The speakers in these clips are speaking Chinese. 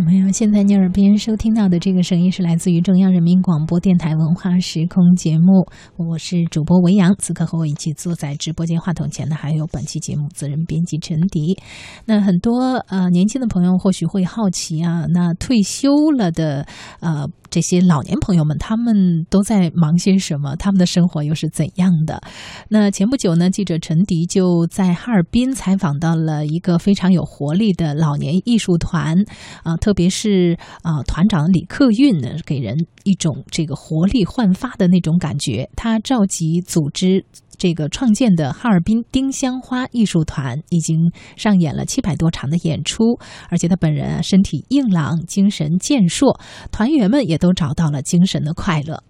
朋友，现在你耳边收听到的这个声音是来自于中央人民广播电台文化时空节目，我是主播维扬。此刻和我一起坐在直播间话筒前的还有本期节目责任编辑陈迪。那很多呃年轻的朋友或许会好奇啊，那退休了的呃。这些老年朋友们，他们都在忙些什么？他们的生活又是怎样的？那前不久呢，记者陈迪就在哈尔滨采访到了一个非常有活力的老年艺术团，啊，特别是啊，团长李克运呢，给人一种这个活力焕发的那种感觉。他召集组织。这个创建的哈尔滨丁香花艺术团已经上演了七百多场的演出，而且他本人啊身体硬朗，精神健硕，团员们也都找到了精神的快乐。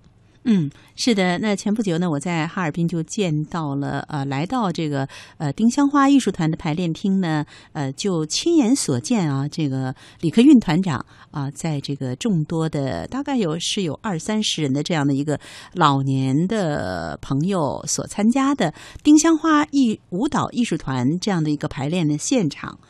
嗯，是的。那前不久呢，我在哈尔滨就见到了，呃，来到这个呃丁香花艺术团的排练厅呢，呃，就亲眼所见啊，这个李克运团长啊，在这个众多的大概有是有二三十人的这样的一个老年的朋友所参加的丁香花艺舞蹈艺术团这样的一个排练的现场。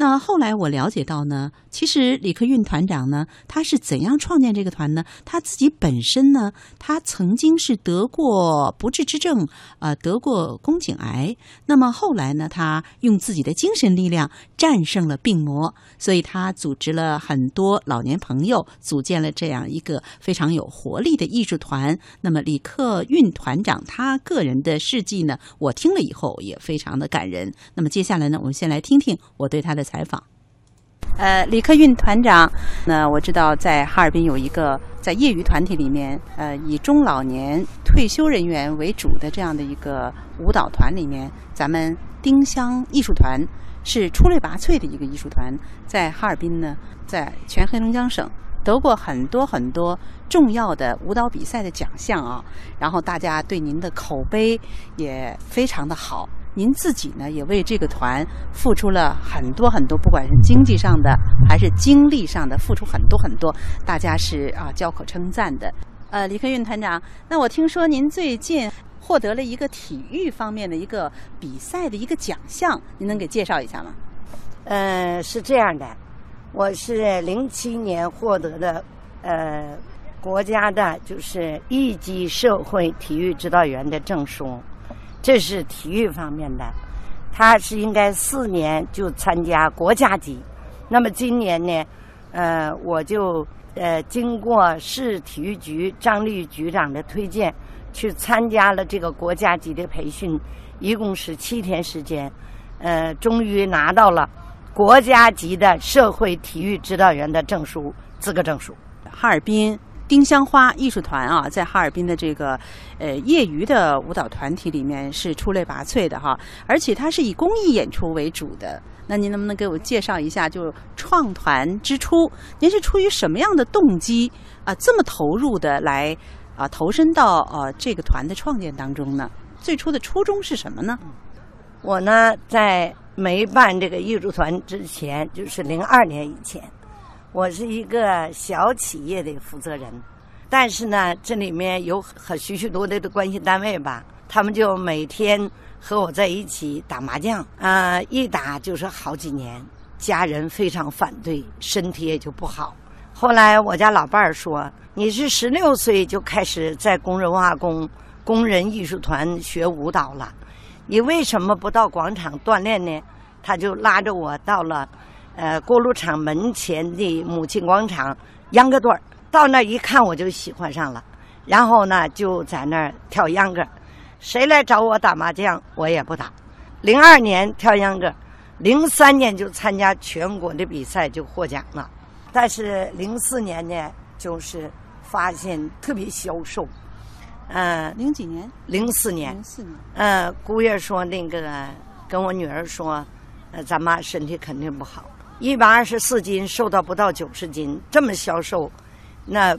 那后来我了解到呢，其实李克运团长呢，他是怎样创建这个团呢？他自己本身呢，他曾经是得过不治之症，呃，得过宫颈癌。那么后来呢，他用自己的精神力量战胜了病魔，所以他组织了很多老年朋友，组建了这样一个非常有活力的艺术团。那么李克运团长他个人的事迹呢，我听了以后也非常的感人。那么接下来呢，我们先来听听我对他的。采访，呃，李克运团长，那我知道在哈尔滨有一个在业余团体里面，呃，以中老年退休人员为主的这样的一个舞蹈团里面，咱们丁香艺术团是出类拔萃的一个艺术团，在哈尔滨呢，在全黑龙江省得过很多很多重要的舞蹈比赛的奖项啊，然后大家对您的口碑也非常的好。您自己呢，也为这个团付出了很多很多，不管是经济上的还是精力上的，付出很多很多，大家是啊交口称赞的。呃，李克运团长，那我听说您最近获得了一个体育方面的一个比赛的一个奖项，您能给介绍一下吗？呃，是这样的，我是零七年获得的呃国家的就是一级社会体育指导员的证书。这是体育方面的，他是应该四年就参加国家级。那么今年呢，呃，我就呃经过市体育局张丽局长的推荐，去参加了这个国家级的培训，一共是七天时间，呃，终于拿到了国家级的社会体育指导员的证书资格证书。哈尔滨。丁香花艺术团啊，在哈尔滨的这个呃业余的舞蹈团体里面是出类拔萃的哈，而且它是以公益演出为主的。那您能不能给我介绍一下，就创团之初，您是出于什么样的动机啊，这么投入的来啊投身到呃这个团的创建当中呢？最初的初衷是什么呢？我呢，在没办这个艺术团之前，就是零二年以前。我是一个小企业的负责人，但是呢，这里面有很许许多多的关系单位吧，他们就每天和我在一起打麻将，啊，一打就是好几年，家人非常反对，身体也就不好。后来我家老伴儿说：“你是十六岁就开始在工人文化宫工人艺术团学舞蹈了，你为什么不到广场锻炼呢？”他就拉着我到了。呃，锅炉厂门前的母亲广场秧歌队儿，到那儿一看我就喜欢上了，然后呢就在那儿跳秧歌，谁来找我打麻将我也不打。零二年跳秧歌，零三年就参加全国的比赛就获奖了，但是零四年呢就是发现特别消瘦，嗯，零几年？零四年。零四年。嗯，姑爷说那个跟我女儿说，呃，咱妈身体肯定不好。一百二十四斤，瘦到不到九十斤，这么消瘦，那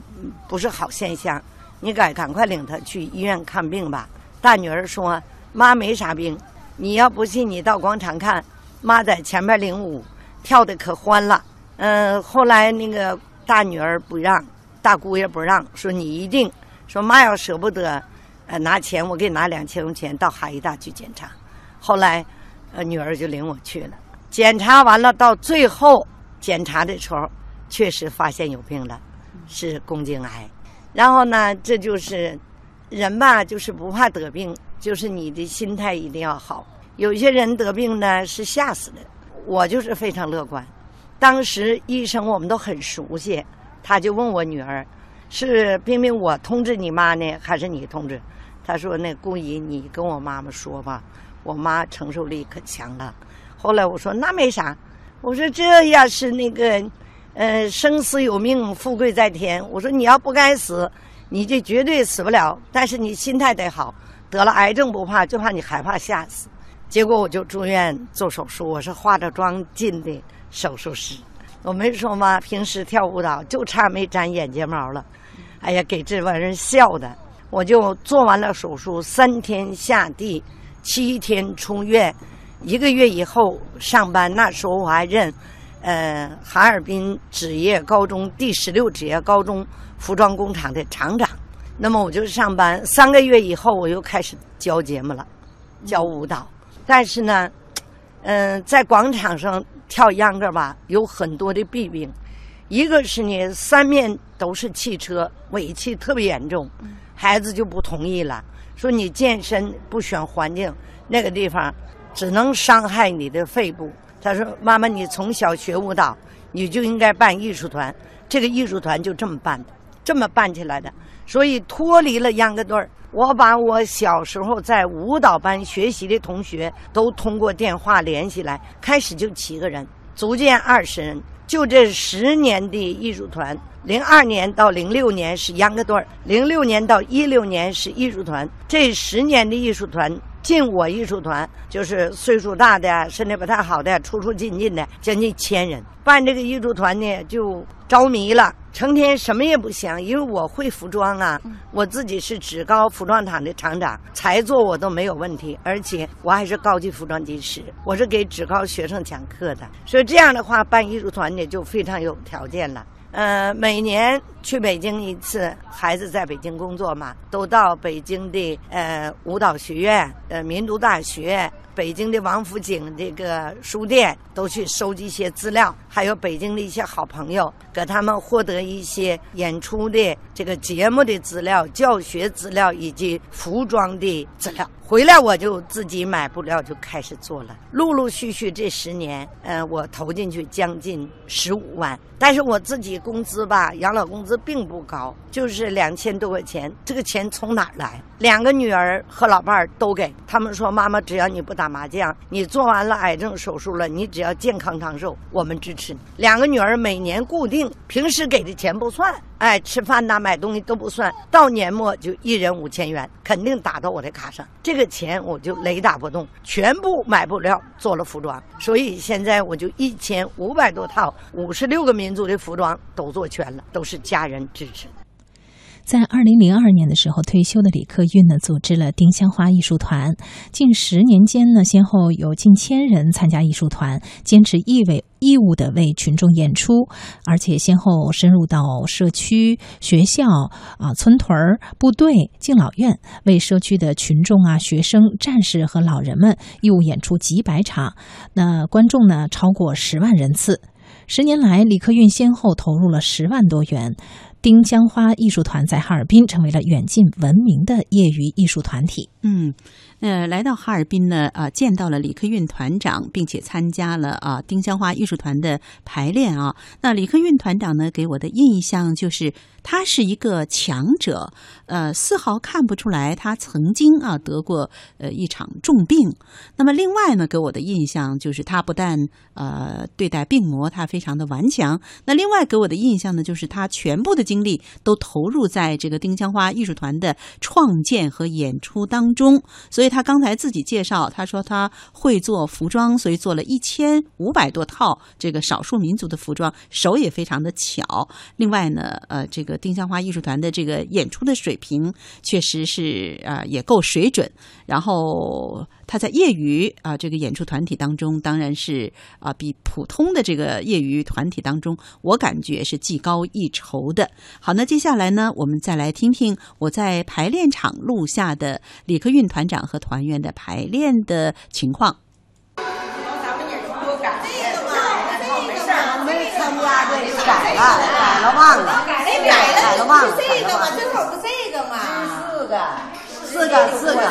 不是好现象。你赶赶快领他去医院看病吧。大女儿说：“妈没啥病，你要不信，你到广场看，妈在前面领舞，跳的可欢了。”嗯，后来那个大女儿不让，大姑爷不让，说你一定说妈要舍不得，呃，拿钱，我给你拿两千块钱到哈医大去检查。后来，呃，女儿就领我去了。检查完了，到最后检查的时候，确实发现有病了，是宫颈癌。然后呢，这就是人吧，就是不怕得病，就是你的心态一定要好。有些人得病呢是吓死的，我就是非常乐观。当时医生我们都很熟悉，他就问我女儿：“是冰冰我通知你妈呢，还是你通知？”他说：“那姑姨，你跟我妈妈说吧，我妈承受力可强了。”后来我说：“那没啥。”我说：“这要是那个，呃，生死有命，富贵在天。我说你要不该死，你就绝对死不了。但是你心态得好，得了癌症不怕，就怕你害怕吓死。结果我就住院做手术，我是化着妆进的手术室。我没说吗？平时跳舞蹈就差没粘眼睫毛了。哎呀，给这帮人笑的。”我就做完了手术，三天下地，七天出院，一个月以后上班。那时候我还任，呃，哈尔滨职业高中第十六职业高中服装工厂的厂长。那么我就上班，三个月以后我又开始教节目了，教舞蹈。但是呢，嗯，在广场上跳秧歌吧，有很多的弊病，一个是呢，三面都是汽车，尾气特别严重。孩子就不同意了，说你健身不选环境，那个地方只能伤害你的肺部。他说：“妈妈，你从小学舞蹈，你就应该办艺术团。这个艺术团就这么办的，这么办起来的。所以脱离了秧歌队儿，我把我小时候在舞蹈班学习的同学都通过电话联系来，开始就七个人，逐渐二十人。就这十年的艺术团。”零二年到零六年是秧歌队儿，零六年到一六年是艺术团。这十年的艺术团进我艺术团，就是岁数大的、身体不太好的、出出进进的，将近千人。办这个艺术团呢，就着迷了，成天什么也不想，因为我会服装啊，我自己是职高服装厂的厂长，才做我都没有问题，而且我还是高级服装技师，我是给职高学生讲课的，所以这样的话办艺术团呢，就非常有条件了。呃，每年去北京一次，孩子在北京工作嘛，都到北京的呃舞蹈学院、呃民族大学、北京的王府井这个书店，都去收集一些资料，还有北京的一些好朋友，给他们获得一些演出的这个节目的资料、教学资料以及服装的资料。回来我就自己买布料就开始做了，陆陆续续这十年，呃，我投进去将近十五万，但是我自己工资吧，养老工资并不高，就是两千多块钱，这个钱从哪儿来？两个女儿和老伴儿都给，他们说妈妈，只要你不打麻将，你做完了癌症手术了，你只要健康长寿，我们支持你。两个女儿每年固定，平时给的钱不算。哎，吃饭呐，买东西都不算，到年末就一人五千元，肯定打到我的卡上。这个钱我就雷打不动，全部买布料做了服装。所以现在我就一千五百多套，五十六个民族的服装都做全了，都是家人支持。在二零零二年的时候退休的李克运呢，组织了丁香花艺术团。近十年间呢，先后有近千人参加艺术团，坚持义为义务的为群众演出，而且先后深入到社区、学校、啊村屯儿、部队、敬老院，为社区的群众啊、学生、战士和老人们义务演出几百场。那观众呢，超过十万人次。十年来，李克运先后投入了十万多元。丁香花艺术团在哈尔滨成为了远近闻名的业余艺术团体。嗯。呃，来到哈尔滨呢，啊，见到了李克运团长，并且参加了啊丁香花艺术团的排练啊。那李克运团长呢，给我的印象就是他是一个强者，呃，丝毫看不出来他曾经啊得过呃一场重病。那么另外呢，给我的印象就是他不但呃对待病魔他非常的顽强，那另外给我的印象呢，就是他全部的精力都投入在这个丁香花艺术团的创建和演出当中，所以。他刚才自己介绍，他说他会做服装，所以做了一千五百多套这个少数民族的服装，手也非常的巧。另外呢，呃，这个丁香花艺术团的这个演出的水平确实是啊也够水准。然后他在业余啊这个演出团体当中，当然是啊比普通的这个业余团体当中，我感觉是技高一筹的。好，那接下来呢，我们再来听听我在排练场录下的李克运团长和。团员的排练的情况。改了。改了忘了，改了改了忘了，改了忘了正好不这个嘛。四个，四四个，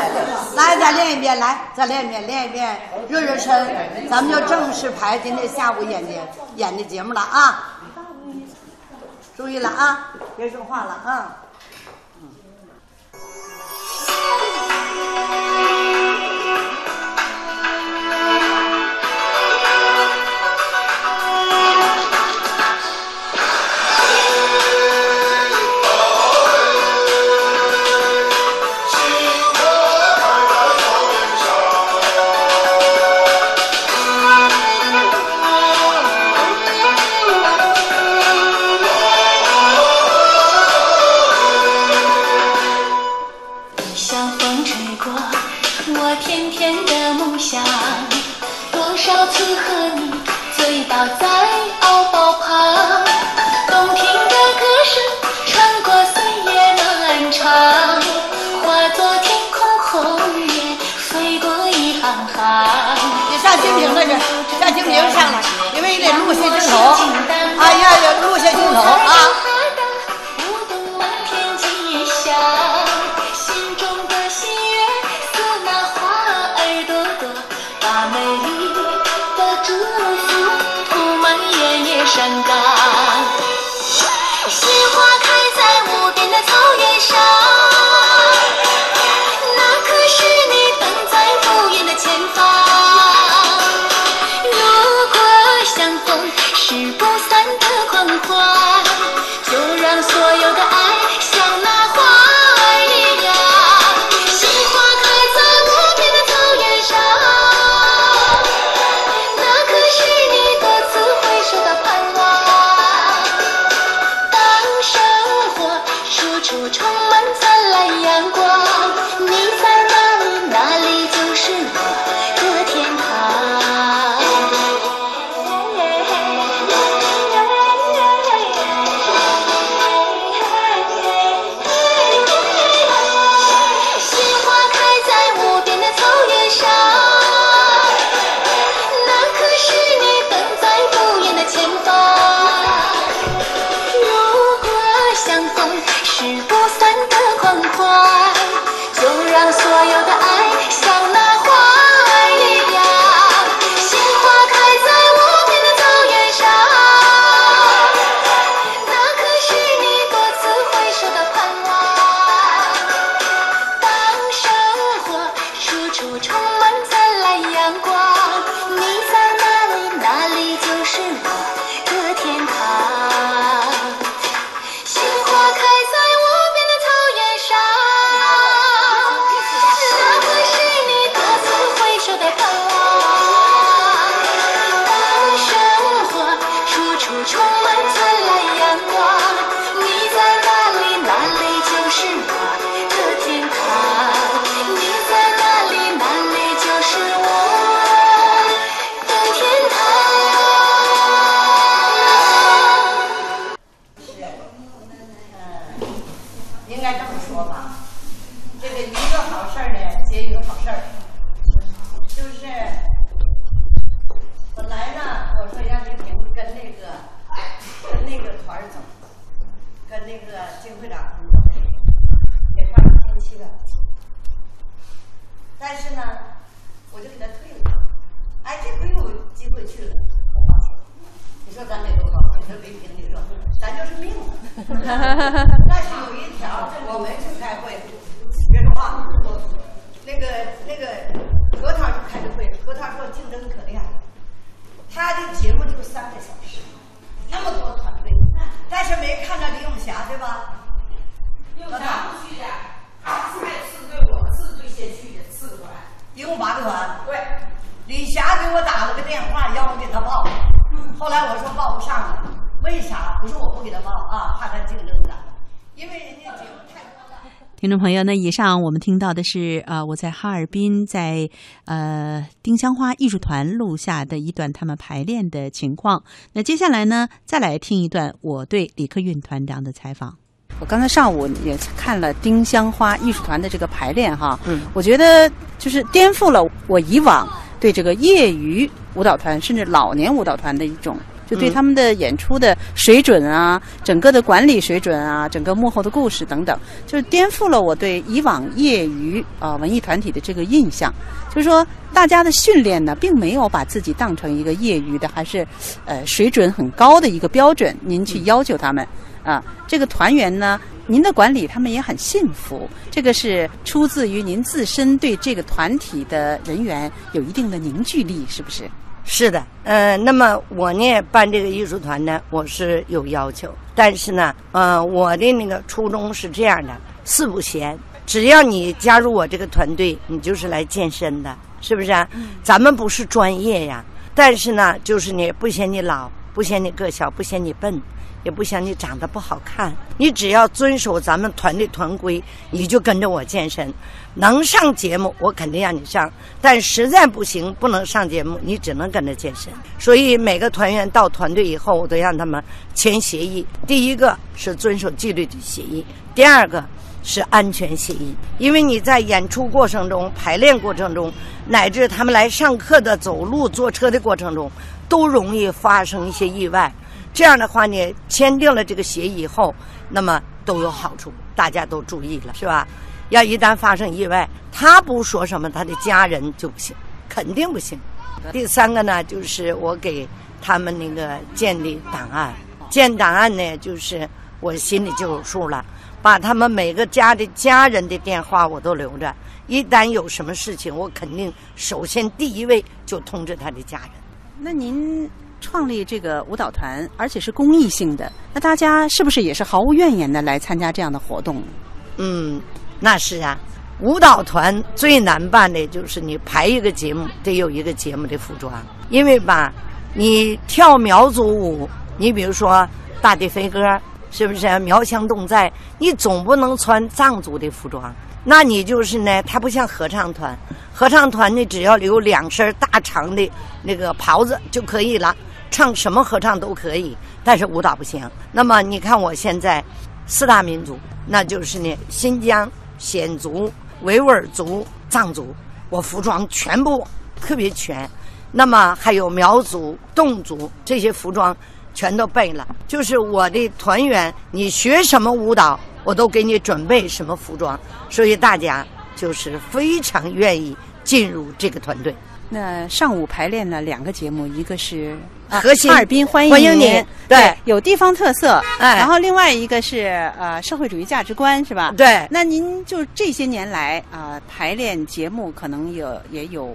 来，再练一遍，来，再练一遍，练一遍，热热身，咱们就正式排今天下午演的演的节目了啊！注意了啊，别说话了啊！在敖包旁，动听的歌声穿过岁月漫长，化作天空红叶飞过一行行。你上蜻蜓那去，上蜻蜓上来，因为你得录下镜头，哎呀呀，录下镜头啊！电话，要我给他报，后来我说报不上了，为啥？不是我不给他报啊，怕他竞争的，因为人家节目太多了。听众朋友，那以上我们听到的是呃我在哈尔滨在呃丁香花艺术团录下的一段他们排练的情况。那接下来呢，再来听一段我对李克运团长的采访。我刚才上午也看了丁香花艺术团的这个排练哈，嗯，我觉得就是颠覆了我以往对这个业余舞蹈团甚至老年舞蹈团的一种就对他们的演出的水准啊、整个的管理水准啊、整个幕后的故事等等，就是颠覆了我对以往业余啊、文艺团体的这个印象。就是说，大家的训练呢，并没有把自己当成一个业余的，还是呃水准很高的一个标准，您去要求他们啊。这个团员呢，您的管理他们也很信服，这个是出自于您自身对这个团体的人员有一定的凝聚力，是不是？是的，呃，那么我呢办这个艺术团呢，我是有要求，但是呢，呃，我的那个初衷是这样的：四不闲，只要你加入我这个团队，你就是来健身的，是不是啊？咱们不是专业呀，但是呢，就是你不嫌你老，不嫌你个小，不嫌你笨。也不嫌你长得不好看，你只要遵守咱们团队团规，你就跟着我健身。能上节目，我肯定让你上；但实在不行，不能上节目，你只能跟着健身。所以每个团员到团队以后，我都让他们签协议。第一个是遵守纪律的协议，第二个是安全协议。因为你在演出过程中、排练过程中，乃至他们来上课的走路、坐车的过程中，都容易发生一些意外。这样的话呢，签订了这个协议以后，那么都有好处，大家都注意了，是吧？要一旦发生意外，他不说什么，他的家人就不行，肯定不行。第三个呢，就是我给他们那个建立档案，建档案呢，就是我心里就有数了，把他们每个家的家人的电话我都留着，一旦有什么事情，我肯定首先第一位就通知他的家人。那您？创立这个舞蹈团，而且是公益性的，那大家是不是也是毫无怨言的来参加这样的活动？嗯，那是啊。舞蹈团最难办的就是你排一个节目得有一个节目的服装，因为吧，你跳苗族舞，你比如说大地飞歌，是不是苗腔侗寨？你总不能穿藏族的服装，那你就是呢，它不像合唱团，合唱团呢只要留两身大长的那个袍子就可以了。唱什么合唱都可以，但是舞蹈不行。那么你看我现在四大民族，那就是呢新疆鲜族、维吾尔族、藏族，我服装全部特别全。那么还有苗族、侗族这些服装全都备了。就是我的团员，你学什么舞蹈，我都给你准备什么服装，所以大家就是非常愿意进入这个团队。那上午排练了两个节目，一个是核心哈尔滨欢迎欢迎您，对，有地方特色，哎，然后另外一个是呃社会主义价值观，是吧？对。那您就这些年来啊，排练节目可能有也有，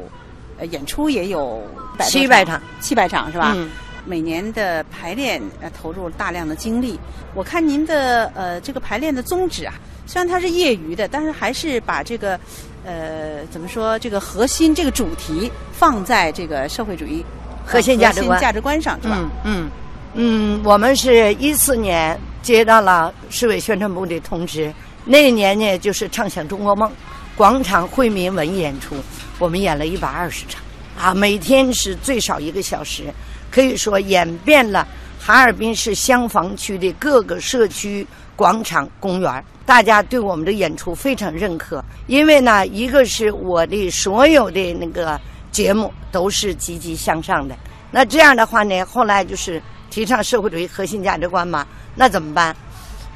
呃，演出也有七百场，七百场是吧？嗯。每年的排练呃投入大量的精力，我看您的呃这个排练的宗旨啊，虽然它是业余的，但是还是把这个。呃，怎么说？这个核心这个主题放在这个社会主义核心价值观价值观上，是吧？嗯嗯嗯，我们是一四年接到了市委宣传部的通知，那一年呢就是畅想中国梦广场惠民文艺演出，我们演了一百二十场啊，每天是最少一个小时，可以说演遍了哈尔滨市香坊区的各个社区。广场、公园，大家对我们的演出非常认可。因为呢，一个是我的所有的那个节目都是积极向上的。那这样的话呢，后来就是提倡社会主义核心价值观嘛。那怎么办？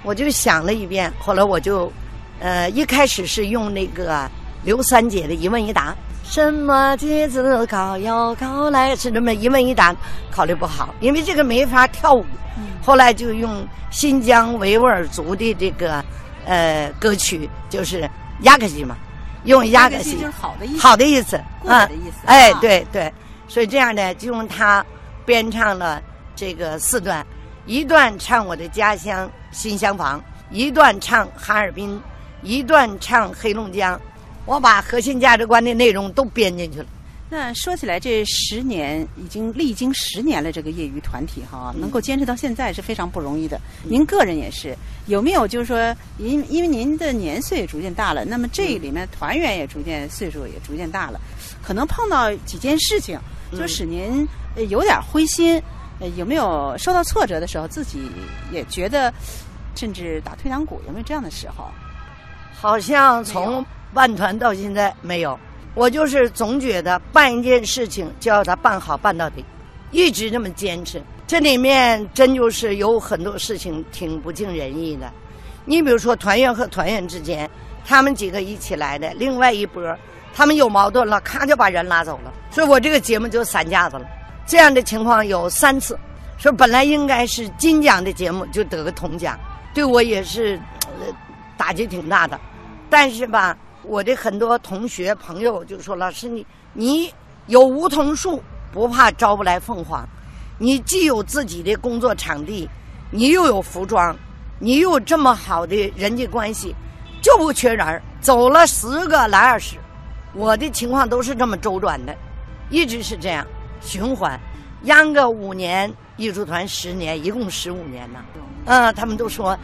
我就想了一遍，后来我就，呃，一开始是用那个刘三姐的一问一答。什么节子高要高来？是这么一问一答，考虑不好，因为这个没法跳舞。后来就用新疆维吾尔族的这个呃歌曲，就是雅克西嘛，用雅克西，就是好的意思，好的意思，啊，的意思。哎，对对，所以这样呢，就用它编唱了这个四段，一段唱我的家乡新乡房，一段唱哈尔滨，一段唱黑龙江。我把核心价值观的内容都编进去了。那说起来，这十年已经历经十年了，这个业余团体哈，能够坚持到现在是非常不容易的。您个人也是，有没有就是说，因因为您的年岁也逐渐大了，那么这里面团员也逐渐岁数也逐渐大了，可能碰到几件事情，就使您有点灰心。有没有受到挫折的时候，自己也觉得甚至打退堂鼓？有没有这样的时候？好像从。办团到现在没有，我就是总觉得办一件事情就要他办好办到底，一直这么坚持。这里面真就是有很多事情挺不尽人意的。你比如说团员和团员之间，他们几个一起来的，另外一波他们有矛盾了，咔就把人拉走了，所以我这个节目就散架子了。这样的情况有三次，说本来应该是金奖的节目就得个铜奖，对我也是、呃、打击挺大的。但是吧，我的很多同学朋友就说：“老师你你有梧桐树，不怕招不来凤凰。你既有自己的工作场地，你又有服装，你又有这么好的人际关系，就不缺人儿。走了十个来二十，我的情况都是这么周转的，一直是这样循环。秧歌五年，艺术团十年，一共十五年呢。嗯，他们都说，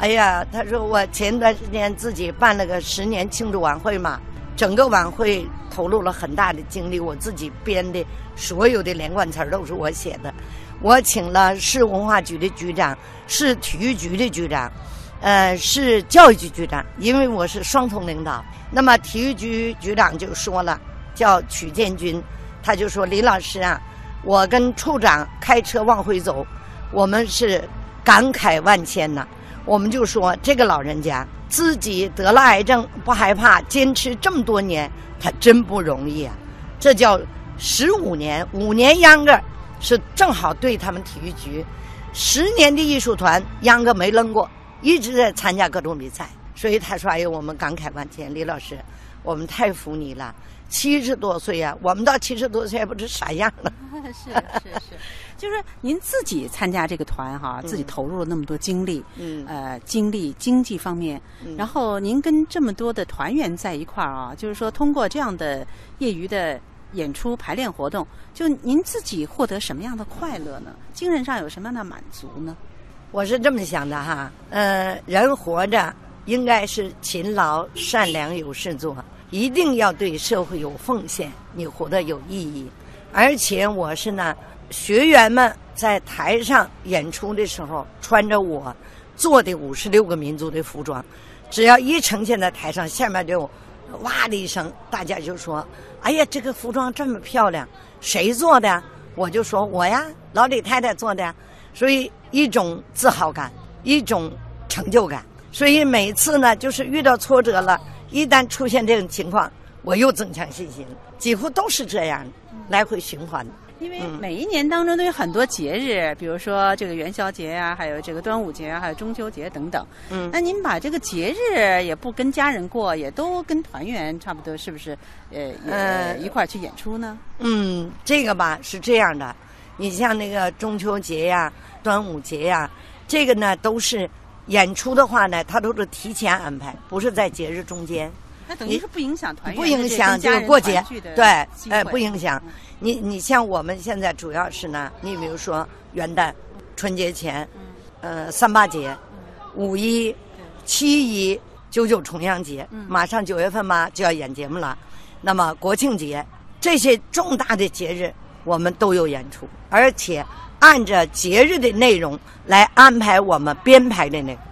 哎呀，他说我前段时间自己办了个十年庆祝晚会嘛，整个晚会投入了很大的精力，我自己编的所有的连贯词儿都是我写的。我请了市文化局的局长，市体育局的局长，呃，市教育局局长，因为我是双重领导。那么体育局局长就说了，叫曲建军，他就说李老师啊，我跟处长开车往回走，我们是感慨万千呐。我们就说这个老人家自己得了癌症不害怕，坚持这么多年，他真不容易啊。这叫十五年，五年秧歌是正好对他们体育局，十年的艺术团秧歌没扔过，一直在参加各种比赛。所以他说：“哎呦，我们感慨万千，李老师，我们太服你了。七十多岁呀、我们到七十多岁还不知啥样了。是是是，就是您自己参加这个团哈，自己投入了那么多精力，嗯呃，精力经济方面，然后您跟这么多的团员在一块儿啊，就是说通过这样的业余的演出排练活动，就您自己获得什么样的快乐呢？精神上有什么样的满足呢？我是这么想的哈，呃，人活着应该是勤劳、善良、有事做，一定要对社会有奉献，你活得有意义。而且我是呢，学员们在台上演出的时候，穿着我做的五十六个民族的服装，只要一呈现在台上，下面就哇的一声，大家就说：“哎呀，这个服装这么漂亮，谁做的？”我就说：“我呀，老李太太做的。”所以一种自豪感，一种成就感。所以每次呢，就是遇到挫折了，一旦出现这种情况，我又增强信心，几乎都是这样，来回循环。因为每一年当中都有很多节日，比如说这个元宵节啊，还有这个端午节啊，还有中秋节等等。嗯那您把这个节日也不跟家人过，也都跟团员差不多，是不是？呃，一块儿去演出呢？嗯，这个吧是这样的，你像那个中秋节呀、端午节呀，这个呢都是演出的话呢，他都是提前安排，不是在节日中间。那等于是不影响团不影响就是过节对，机哎，会不影响。你你像我们现在主要是呢，你比如说元旦、春节前，呃，三八节、五一、七一、九九重阳节，马上九月份嘛就要演节目了。那么国庆节这些重大的节日，我们都有演出，而且按着节日的内容来安排我们编排的内容。